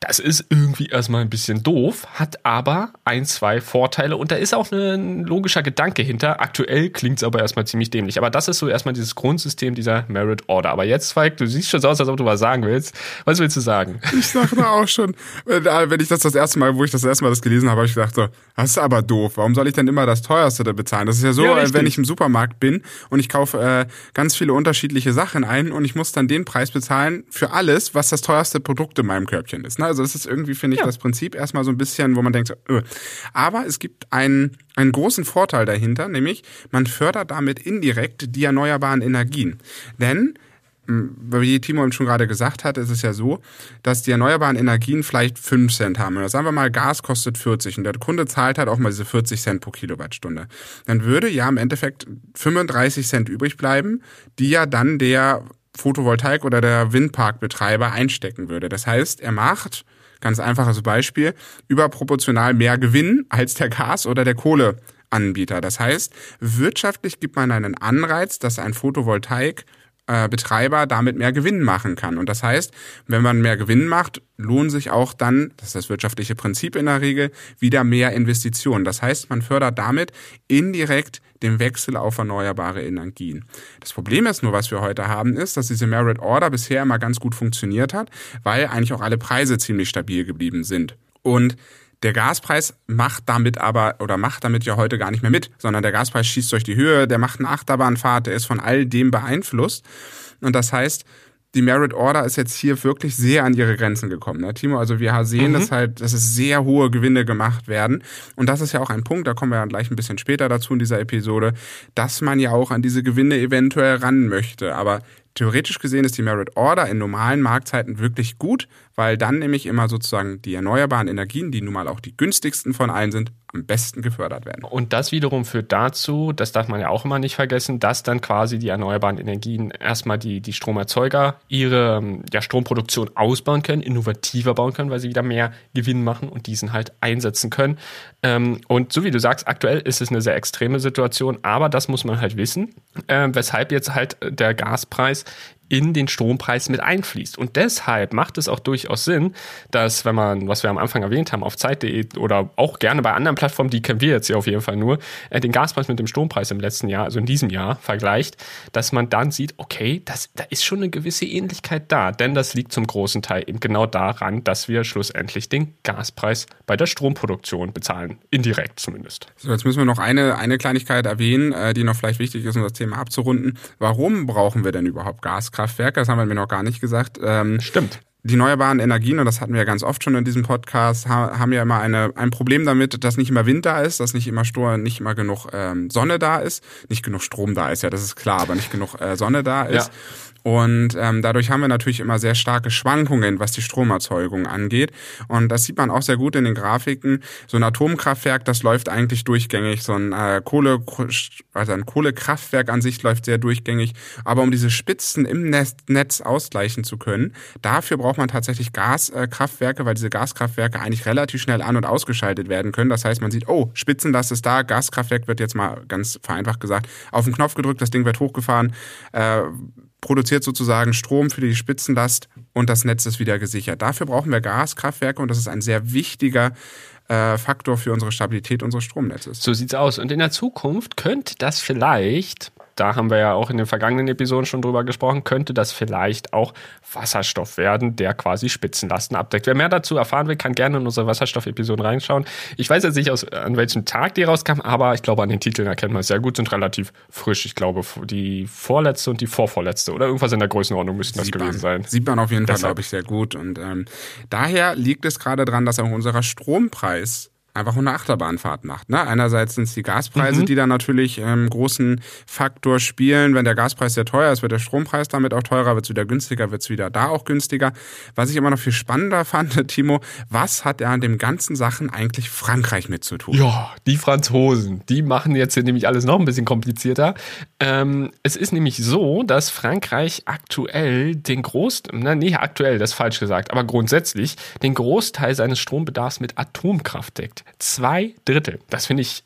Das ist irgendwie erstmal ein bisschen doof, hat aber ein, zwei Vorteile und da ist auch ein logischer Gedanke hinter. Aktuell klingt es aber erstmal ziemlich dämlich. Aber das ist so erstmal dieses Grundsystem dieser Merit Order. Aber jetzt, Falk, du siehst schon so aus, als ob du was sagen willst. Was willst du sagen? Ich sag da auch schon, wenn ich das das erste Mal, wo ich das erste Mal das gelesen habe, habe ich gedacht so, das ist aber doof. Warum soll ich denn immer das teuerste da bezahlen? Das ist ja so, ja, wenn ich im Supermarkt bin und ich kaufe äh, ganz viele unterschiedliche Sachen ein und ich muss dann den Preis bezahlen für alles, was das teuerste Produkt in meinem Körbchen ist. Ne? Also das ist irgendwie, finde ich, ja. das Prinzip erstmal so ein bisschen, wo man denkt, so, öh. aber es gibt einen, einen großen Vorteil dahinter, nämlich man fördert damit indirekt die erneuerbaren Energien. Denn wie Timo eben schon gerade gesagt hat, ist es ja so, dass die erneuerbaren Energien vielleicht 5 Cent haben. Oder sagen wir mal, Gas kostet 40 und der Kunde zahlt halt auch mal diese 40 Cent pro Kilowattstunde. Dann würde ja im Endeffekt 35 Cent übrig bleiben, die ja dann der Photovoltaik- oder der Windparkbetreiber einstecken würde. Das heißt, er macht, ganz einfaches Beispiel, überproportional mehr Gewinn als der Gas- oder der Kohleanbieter. Das heißt, wirtschaftlich gibt man einen Anreiz, dass ein Photovoltaik äh, Betreiber damit mehr Gewinn machen kann. Und das heißt, wenn man mehr Gewinn macht, lohnen sich auch dann, das ist das wirtschaftliche Prinzip in der Regel, wieder mehr Investitionen. Das heißt, man fördert damit indirekt den Wechsel auf erneuerbare Energien. Das Problem ist nur, was wir heute haben, ist, dass diese Merit Order bisher immer ganz gut funktioniert hat, weil eigentlich auch alle Preise ziemlich stabil geblieben sind. Und der Gaspreis macht damit aber oder macht damit ja heute gar nicht mehr mit, sondern der Gaspreis schießt durch die Höhe, der macht eine Achterbahnfahrt, der ist von all dem beeinflusst. Und das heißt, die Merit Order ist jetzt hier wirklich sehr an ihre Grenzen gekommen, ne, Timo? Also wir sehen, mhm. dass halt, dass es sehr hohe Gewinne gemacht werden. Und das ist ja auch ein Punkt, da kommen wir ja gleich ein bisschen später dazu in dieser Episode, dass man ja auch an diese Gewinne eventuell ran möchte. Aber Theoretisch gesehen ist die Merit Order in normalen Marktzeiten wirklich gut, weil dann nämlich immer sozusagen die erneuerbaren Energien, die nun mal auch die günstigsten von allen sind, am besten gefördert werden. Und das wiederum führt dazu, das darf man ja auch immer nicht vergessen, dass dann quasi die erneuerbaren Energien erstmal die, die Stromerzeuger ihre ja, Stromproduktion ausbauen können, innovativer bauen können, weil sie wieder mehr Gewinn machen und diesen halt einsetzen können. Ähm, und so wie du sagst, aktuell ist es eine sehr extreme Situation, aber das muss man halt wissen, äh, weshalb jetzt halt der Gaspreis in den Strompreis mit einfließt. Und deshalb macht es auch durchaus Sinn, dass, wenn man, was wir am Anfang erwähnt haben, auf Zeit.de oder auch gerne bei anderen Plattformen, die kennen wir jetzt hier auf jeden Fall nur, äh, den Gaspreis mit dem Strompreis im letzten Jahr, also in diesem Jahr, vergleicht, dass man dann sieht, okay, das, da ist schon eine gewisse Ähnlichkeit da. Denn das liegt zum großen Teil eben genau daran, dass wir schlussendlich den Gaspreis bei der Stromproduktion bezahlen. Indirekt zumindest. So, jetzt müssen wir noch eine, eine Kleinigkeit erwähnen, äh, die noch vielleicht wichtig ist, um das Thema abzurunden. Warum brauchen wir denn überhaupt Gas? Gaskraftwerke, das haben wir mir noch gar nicht gesagt. Ähm, Stimmt. Die erneuerbaren Energien, und das hatten wir ja ganz oft schon in diesem Podcast, haben ja immer eine, ein Problem damit, dass nicht immer Wind da ist, dass nicht immer Stor, nicht immer genug ähm, Sonne da ist, nicht genug Strom da ist, ja, das ist klar, aber nicht genug äh, Sonne da ist. Ja. Und ähm, dadurch haben wir natürlich immer sehr starke Schwankungen, was die Stromerzeugung angeht. Und das sieht man auch sehr gut in den Grafiken. So ein Atomkraftwerk, das läuft eigentlich durchgängig. So ein äh, Kohle, also ein Kohlekraftwerk an sich läuft sehr durchgängig. Aber um diese Spitzen im Netz ausgleichen zu können, dafür braucht man tatsächlich Gaskraftwerke, weil diese Gaskraftwerke eigentlich relativ schnell an- und ausgeschaltet werden können. Das heißt, man sieht, oh, Spitzenlast ist da, Gaskraftwerk wird jetzt mal ganz vereinfacht gesagt auf den Knopf gedrückt, das Ding wird hochgefahren. Äh, produziert sozusagen Strom für die Spitzenlast und das Netz ist wieder gesichert. Dafür brauchen wir Gaskraftwerke und das ist ein sehr wichtiger äh, Faktor für unsere Stabilität unseres Stromnetzes. So sieht's aus. Und in der Zukunft könnte das vielleicht da haben wir ja auch in den vergangenen Episoden schon drüber gesprochen, könnte das vielleicht auch Wasserstoff werden, der quasi Spitzenlasten abdeckt. Wer mehr dazu erfahren will, kann gerne in unsere Wasserstoff-Episoden reinschauen. Ich weiß jetzt nicht, aus, an welchem Tag die rauskam, aber ich glaube, an den Titeln erkennt man es sehr gut, sind relativ frisch. Ich glaube, die vorletzte und die vorvorletzte oder irgendwas in der Größenordnung müssten das gewesen sein. Sieht man auf jeden Fall, glaube ich, sehr gut. Und ähm, daher liegt es gerade dran, dass auch unser Strompreis einfach eine Achterbahnfahrt macht. Ne? Einerseits sind es die Gaspreise, mhm. die da natürlich ähm, großen Faktor spielen. Wenn der Gaspreis sehr teuer ist, wird der Strompreis damit auch teurer, wird es wieder günstiger, wird es wieder da auch günstiger. Was ich immer noch viel spannender fand, Timo, was hat er an dem ganzen Sachen eigentlich Frankreich mit zu tun? Ja, die Franzosen, die machen jetzt hier nämlich alles noch ein bisschen komplizierter. Ähm, es ist nämlich so, dass Frankreich aktuell den Großteil, na, nee, aktuell, das ist falsch gesagt, aber grundsätzlich den Großteil seines Strombedarfs mit Atomkraft deckt. Zwei Drittel. Das finde ich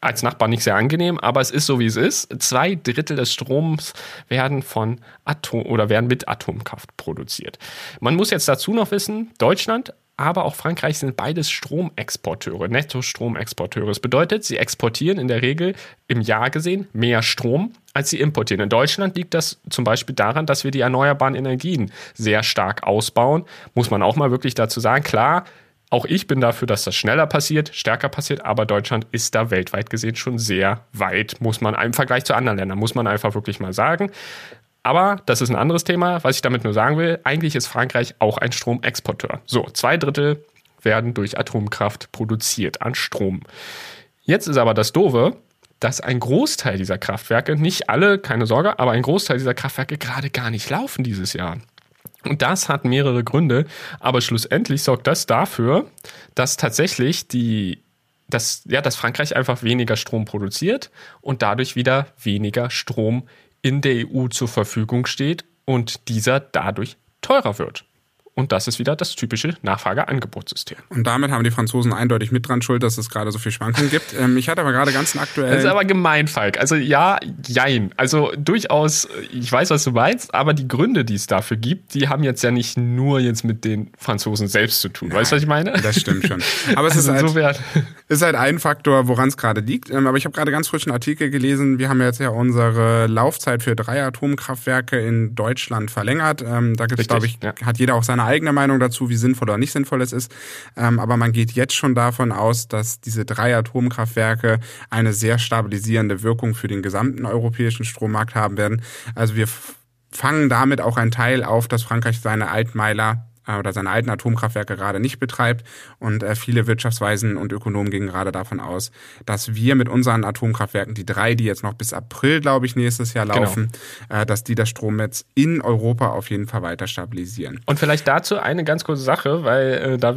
als Nachbar nicht sehr angenehm, aber es ist so, wie es ist. Zwei Drittel des Stroms werden von Atom oder werden mit Atomkraft produziert. Man muss jetzt dazu noch wissen, Deutschland aber auch Frankreich sind beides Stromexporteure, Netto-Stromexporteure. Das bedeutet, sie exportieren in der Regel im Jahr gesehen mehr Strom, als sie importieren. In Deutschland liegt das zum Beispiel daran, dass wir die erneuerbaren Energien sehr stark ausbauen. Muss man auch mal wirklich dazu sagen. Klar, auch ich bin dafür, dass das schneller passiert, stärker passiert, aber Deutschland ist da weltweit gesehen schon sehr weit, muss man im Vergleich zu anderen Ländern, muss man einfach wirklich mal sagen. Aber das ist ein anderes Thema. Was ich damit nur sagen will, eigentlich ist Frankreich auch ein Stromexporteur. So, zwei Drittel werden durch Atomkraft produziert an Strom. Jetzt ist aber das Doofe, dass ein Großteil dieser Kraftwerke, nicht alle, keine Sorge, aber ein Großteil dieser Kraftwerke gerade gar nicht laufen dieses Jahr. Und das hat mehrere Gründe, aber schlussendlich sorgt das dafür, dass tatsächlich die dass, ja, dass Frankreich einfach weniger Strom produziert und dadurch wieder weniger Strom in der EU zur Verfügung steht und dieser dadurch teurer wird. Und das ist wieder das typische Nachfrage-Angebotssystem. Und damit haben die Franzosen eindeutig mit dran schuld, dass es gerade so viel Schwankungen gibt. Ähm, ich hatte aber gerade ganz aktuell. Das ist aber gemein, Falk. Also ja, jein. Also durchaus, ich weiß, was du meinst, aber die Gründe, die es dafür gibt, die haben jetzt ja nicht nur jetzt mit den Franzosen selbst zu tun. Nein, weißt du, was ich meine? Das stimmt schon. Aber es also ist, halt, ist halt ein Faktor, woran es gerade liegt. Ähm, aber ich habe gerade ganz frischen Artikel gelesen. Wir haben jetzt ja unsere Laufzeit für drei Atomkraftwerke in Deutschland verlängert. Ähm, da gibt es, glaube ich, ja. hat jeder auch seine eine eigene Meinung dazu, wie sinnvoll oder nicht sinnvoll es ist. Ähm, aber man geht jetzt schon davon aus, dass diese drei Atomkraftwerke eine sehr stabilisierende Wirkung für den gesamten europäischen Strommarkt haben werden. Also wir fangen damit auch einen Teil auf, dass Frankreich seine Altmeiler oder seine alten Atomkraftwerke gerade nicht betreibt. Und äh, viele Wirtschaftsweisen und Ökonomen gehen gerade davon aus, dass wir mit unseren Atomkraftwerken, die drei, die jetzt noch bis April, glaube ich, nächstes Jahr genau. laufen, genau. äh, dass die das Stromnetz in Europa auf jeden Fall weiter stabilisieren. Und vielleicht dazu eine ganz kurze Sache, weil äh, da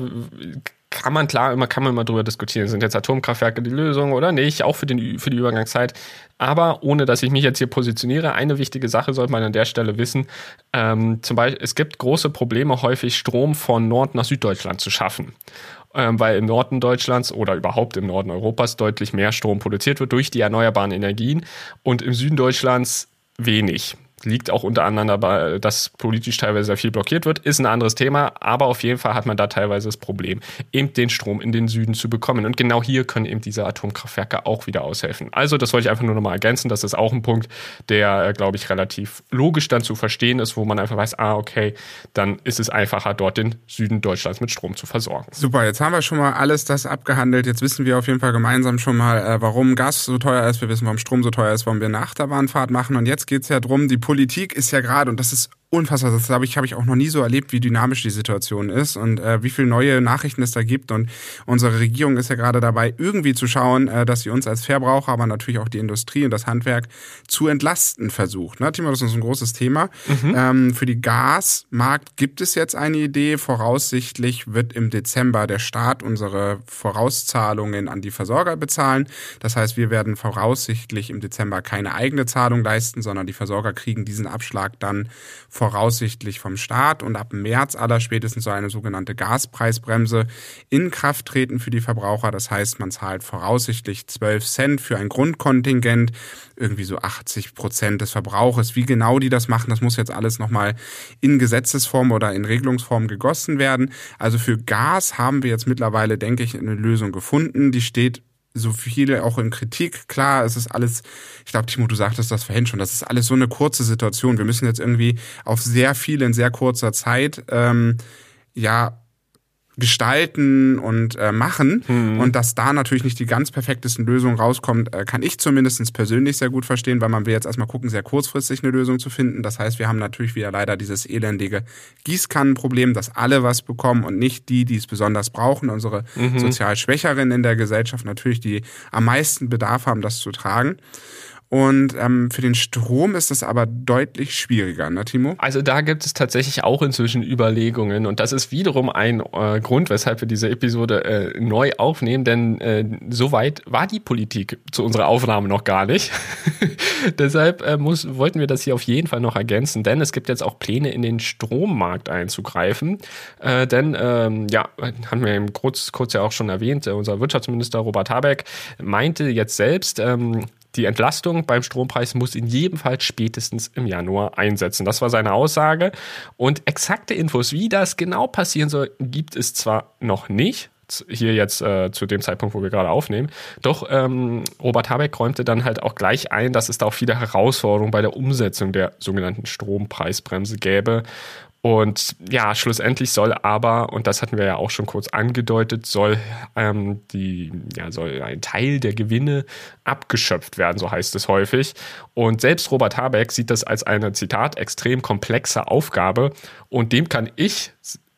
kann man klar immer kann man immer drüber diskutieren, sind jetzt Atomkraftwerke die Lösung oder nicht, auch für, den, für die Übergangszeit. Aber ohne dass ich mich jetzt hier positioniere, eine wichtige Sache sollte man an der Stelle wissen. Ähm, zum Beispiel, es gibt große Probleme, häufig Strom von Nord nach Süddeutschland zu schaffen ähm, weil im Norden Deutschlands oder überhaupt im Norden Europas deutlich mehr Strom produziert wird durch die erneuerbaren Energien und im Süden Deutschlands wenig liegt auch unter anderem dabei, dass politisch teilweise sehr viel blockiert wird, ist ein anderes Thema, aber auf jeden Fall hat man da teilweise das Problem, eben den Strom in den Süden zu bekommen. Und genau hier können eben diese Atomkraftwerke auch wieder aushelfen. Also das wollte ich einfach nur nochmal ergänzen, das ist auch ein Punkt, der, äh, glaube ich, relativ logisch dann zu verstehen ist, wo man einfach weiß, ah, okay, dann ist es einfacher, dort den Süden Deutschlands mit Strom zu versorgen. Super, jetzt haben wir schon mal alles das abgehandelt. Jetzt wissen wir auf jeden Fall gemeinsam schon mal, äh, warum Gas so teuer ist. Wir wissen, warum Strom so teuer ist, warum wir eine Achterbahnfahrt machen. Und jetzt geht es ja darum, die Politik ist ja gerade, und das ist unfassbar. Das habe ich, habe ich auch noch nie so erlebt, wie dynamisch die Situation ist und äh, wie viele neue Nachrichten es da gibt. Und unsere Regierung ist ja gerade dabei, irgendwie zu schauen, äh, dass sie uns als Verbraucher, aber natürlich auch die Industrie und das Handwerk zu entlasten versucht. Ne, Timo, das ist ein großes Thema. Mhm. Ähm, für die Gasmarkt gibt es jetzt eine Idee. Voraussichtlich wird im Dezember der Staat unsere Vorauszahlungen an die Versorger bezahlen. Das heißt, wir werden voraussichtlich im Dezember keine eigene Zahlung leisten, sondern die Versorger kriegen diesen Abschlag dann voraussichtlich vom Staat und ab März aller spätestens soll eine sogenannte Gaspreisbremse in Kraft treten für die Verbraucher. Das heißt, man zahlt voraussichtlich 12 Cent für ein Grundkontingent, irgendwie so 80 Prozent des Verbrauches. Wie genau die das machen, das muss jetzt alles nochmal in Gesetzesform oder in Regelungsform gegossen werden. Also für Gas haben wir jetzt mittlerweile, denke ich, eine Lösung gefunden. Die steht so viele auch in Kritik. Klar, es ist alles, ich glaube, Timo, du sagtest das vorhin schon, das ist alles so eine kurze Situation. Wir müssen jetzt irgendwie auf sehr viel in sehr kurzer Zeit ähm, ja gestalten und äh, machen. Mhm. Und dass da natürlich nicht die ganz perfektesten Lösungen rauskommt, äh, kann ich zumindest persönlich sehr gut verstehen, weil man will jetzt erstmal gucken, sehr kurzfristig eine Lösung zu finden. Das heißt, wir haben natürlich wieder leider dieses elendige Gießkannenproblem, dass alle was bekommen und nicht die, die es besonders brauchen. Unsere mhm. sozial Schwächeren in der Gesellschaft natürlich, die am meisten Bedarf haben, das zu tragen. Und ähm, für den Strom ist das aber deutlich schwieriger, ne, Timo? Also da gibt es tatsächlich auch inzwischen Überlegungen und das ist wiederum ein äh, Grund, weshalb wir diese Episode äh, neu aufnehmen, denn äh, soweit war die Politik zu unserer Aufnahme noch gar nicht. Deshalb äh, muss, wollten wir das hier auf jeden Fall noch ergänzen, denn es gibt jetzt auch Pläne, in den Strommarkt einzugreifen. Äh, denn, ähm, ja, haben wir eben kurz, kurz ja auch schon erwähnt, äh, unser Wirtschaftsminister Robert Habeck meinte jetzt selbst, ähm, die Entlastung beim Strompreis muss in jedem Fall spätestens im Januar einsetzen. Das war seine Aussage. Und exakte Infos, wie das genau passieren soll, gibt es zwar noch nicht, hier jetzt äh, zu dem Zeitpunkt, wo wir gerade aufnehmen. Doch ähm, Robert Habeck räumte dann halt auch gleich ein, dass es da auch viele Herausforderungen bei der Umsetzung der sogenannten Strompreisbremse gäbe. Und ja, schlussendlich soll aber, und das hatten wir ja auch schon kurz angedeutet, soll ähm, die, ja, soll ein Teil der Gewinne abgeschöpft werden, so heißt es häufig. Und selbst Robert Habeck sieht das als eine, Zitat, extrem komplexe Aufgabe. Und dem kann ich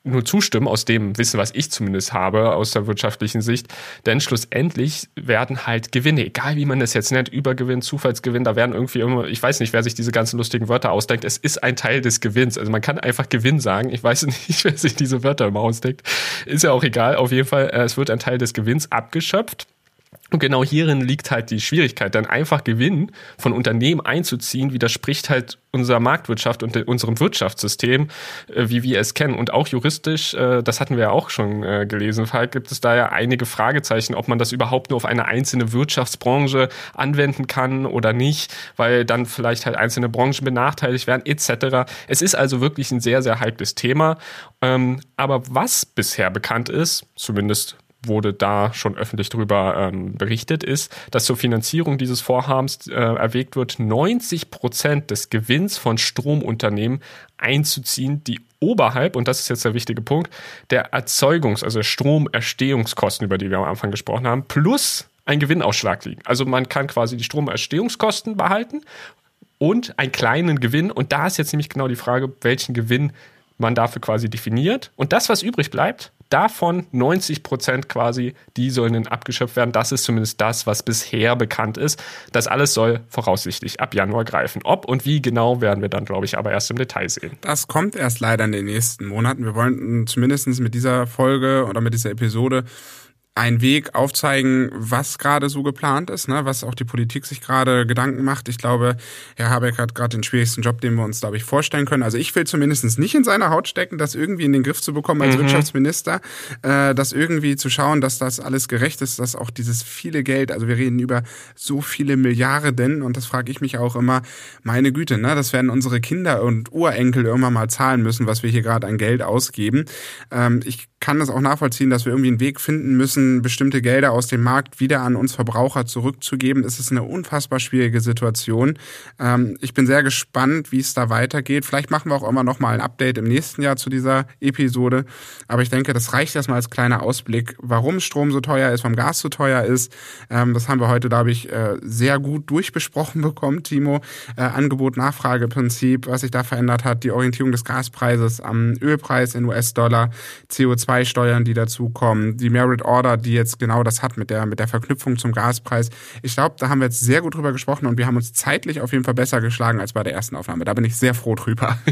nur zustimmen, aus dem Wissen, was ich zumindest habe, aus der wirtschaftlichen Sicht. Denn schlussendlich werden halt Gewinne, egal wie man das jetzt nennt, Übergewinn, Zufallsgewinn, da werden irgendwie immer, ich weiß nicht, wer sich diese ganzen lustigen Wörter ausdenkt, es ist ein Teil des Gewinns. Also man kann einfach Gewinn sagen. Ich weiß nicht, wer sich diese Wörter immer ausdenkt. Ist ja auch egal. Auf jeden Fall, äh, es wird ein Teil des Gewinns abgeschöpft. Und genau hierin liegt halt die Schwierigkeit, dann einfach Gewinn von Unternehmen einzuziehen, widerspricht halt unserer Marktwirtschaft und unserem Wirtschaftssystem, äh, wie wir es kennen. Und auch juristisch, äh, das hatten wir ja auch schon äh, gelesen, Falk, gibt es da ja einige Fragezeichen, ob man das überhaupt nur auf eine einzelne Wirtschaftsbranche anwenden kann oder nicht, weil dann vielleicht halt einzelne Branchen benachteiligt werden, etc. Es ist also wirklich ein sehr, sehr heikles Thema. Ähm, aber was bisher bekannt ist, zumindest wurde da schon öffentlich darüber ähm, berichtet, ist, dass zur Finanzierung dieses Vorhabens äh, erwägt wird, 90 Prozent des Gewinns von Stromunternehmen einzuziehen, die oberhalb, und das ist jetzt der wichtige Punkt, der Erzeugungs-, also Stromerstehungskosten, über die wir am Anfang gesprochen haben, plus ein Gewinnausschlag liegen. Also man kann quasi die Stromerstehungskosten behalten und einen kleinen Gewinn. Und da ist jetzt nämlich genau die Frage, welchen Gewinn man dafür quasi definiert. Und das, was übrig bleibt, davon 90 Prozent quasi, die sollen dann abgeschöpft werden. Das ist zumindest das, was bisher bekannt ist. Das alles soll voraussichtlich ab Januar greifen. Ob und wie genau werden wir dann, glaube ich, aber erst im Detail sehen. Das kommt erst leider in den nächsten Monaten. Wir wollen zumindest mit dieser Folge oder mit dieser Episode einen Weg aufzeigen, was gerade so geplant ist, ne, was auch die Politik sich gerade Gedanken macht. Ich glaube, Herr Habeck hat gerade den schwierigsten Job, den wir uns, glaube ich, vorstellen können. Also ich will zumindest nicht in seiner Haut stecken, das irgendwie in den Griff zu bekommen als mhm. Wirtschaftsminister, äh, das irgendwie zu schauen, dass das alles gerecht ist, dass auch dieses viele Geld, also wir reden über so viele Milliarden und das frage ich mich auch immer, meine Güte, ne, das werden unsere Kinder und Urenkel irgendwann mal zahlen müssen, was wir hier gerade an Geld ausgeben. Ähm, ich kann das auch nachvollziehen, dass wir irgendwie einen Weg finden müssen, bestimmte Gelder aus dem Markt wieder an uns Verbraucher zurückzugeben. Es ist eine unfassbar schwierige Situation. Ähm, ich bin sehr gespannt, wie es da weitergeht. Vielleicht machen wir auch immer noch mal ein Update im nächsten Jahr zu dieser Episode. Aber ich denke, das reicht erstmal als kleiner Ausblick, warum Strom so teuer ist, warum Gas so teuer ist. Ähm, das haben wir heute, glaube ich, äh, sehr gut durchbesprochen bekommen, Timo. Äh, Angebot-Nachfrage-Prinzip, was sich da verändert hat, die Orientierung des Gaspreises am Ölpreis in US-Dollar, CO2 CO2-Steuern, die dazukommen, die Merit Order, die jetzt genau das hat mit der, mit der Verknüpfung zum Gaspreis. Ich glaube, da haben wir jetzt sehr gut drüber gesprochen und wir haben uns zeitlich auf jeden Fall besser geschlagen als bei der ersten Aufnahme. Da bin ich sehr froh drüber.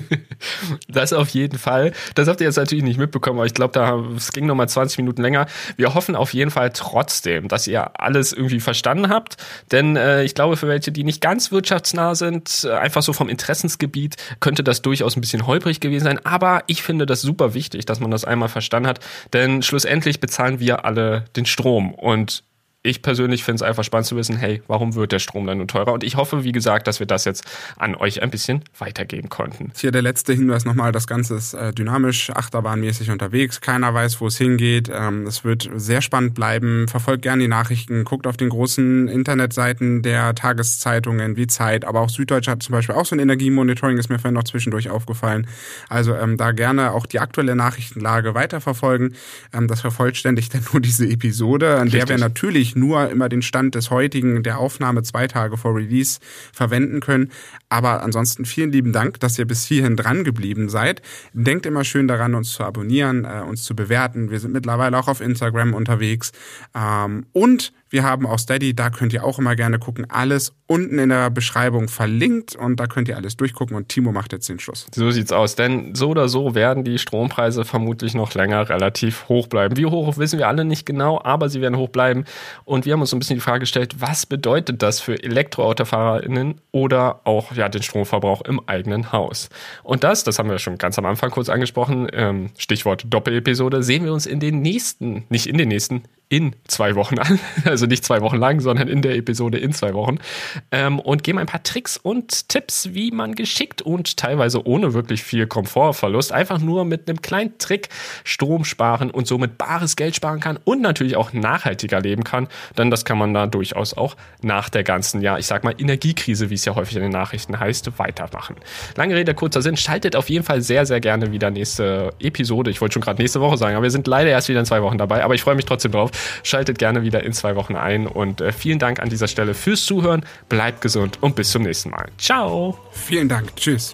Das auf jeden Fall. Das habt ihr jetzt natürlich nicht mitbekommen, aber ich glaube, da es ging nochmal 20 Minuten länger. Wir hoffen auf jeden Fall trotzdem, dass ihr alles irgendwie verstanden habt. Denn äh, ich glaube, für welche, die nicht ganz wirtschaftsnah sind, äh, einfach so vom Interessensgebiet, könnte das durchaus ein bisschen holprig gewesen sein. Aber ich finde das super wichtig, dass man das einmal verstanden hat. Denn schlussendlich bezahlen wir alle den Strom. Und ich persönlich finde es einfach spannend zu wissen, hey, warum wird der Strom dann nur teurer? Und ich hoffe, wie gesagt, dass wir das jetzt an euch ein bisschen weitergeben konnten. Hier der letzte Hinweis nochmal, das Ganze ist äh, dynamisch, achterbahnmäßig unterwegs, keiner weiß, wo es hingeht. Ähm, es wird sehr spannend bleiben. Verfolgt gerne die Nachrichten, guckt auf den großen Internetseiten der Tageszeitungen wie Zeit, aber auch Süddeutsche hat zum Beispiel auch so ein Energiemonitoring, ist mir vorhin noch zwischendurch aufgefallen. Also ähm, da gerne auch die aktuelle Nachrichtenlage weiterverfolgen. Ähm, das vervollständigt dann nur diese Episode, an Richtig. der wir natürlich nur immer den Stand des heutigen, der Aufnahme zwei Tage vor Release verwenden können. Aber ansonsten vielen lieben Dank, dass ihr bis hierhin dran geblieben seid. Denkt immer schön daran, uns zu abonnieren, äh, uns zu bewerten. Wir sind mittlerweile auch auf Instagram unterwegs. Ähm, und wir haben auch Steady, da könnt ihr auch immer gerne gucken. Alles unten in der Beschreibung verlinkt und da könnt ihr alles durchgucken und Timo macht jetzt den Schluss. So sieht's aus, denn so oder so werden die Strompreise vermutlich noch länger relativ hoch bleiben. Wie hoch wissen wir alle nicht genau, aber sie werden hoch bleiben und wir haben uns so ein bisschen die Frage gestellt, was bedeutet das für ElektroautofahrerInnen oder auch ja den Stromverbrauch im eigenen Haus? Und das, das haben wir schon ganz am Anfang kurz angesprochen, ähm, Stichwort Doppelepisode, sehen wir uns in den nächsten, nicht in den nächsten, in zwei Wochen an. Also nicht zwei Wochen lang, sondern in der Episode in zwei Wochen. Ähm, und geben ein paar Tricks und Tipps, wie man geschickt und teilweise ohne wirklich viel Komfortverlust einfach nur mit einem kleinen Trick Strom sparen und somit bares Geld sparen kann und natürlich auch nachhaltiger leben kann. Denn das kann man da durchaus auch nach der ganzen, ja, ich sag mal, Energiekrise, wie es ja häufig in den Nachrichten heißt, weitermachen. Lange Rede, kurzer Sinn. Schaltet auf jeden Fall sehr, sehr gerne wieder nächste Episode. Ich wollte schon gerade nächste Woche sagen, aber wir sind leider erst wieder in zwei Wochen dabei. Aber ich freue mich trotzdem drauf. Schaltet gerne wieder in zwei Wochen ein und äh, vielen Dank an dieser Stelle fürs Zuhören. Bleibt gesund und bis zum nächsten Mal. Ciao. Vielen Dank. Tschüss.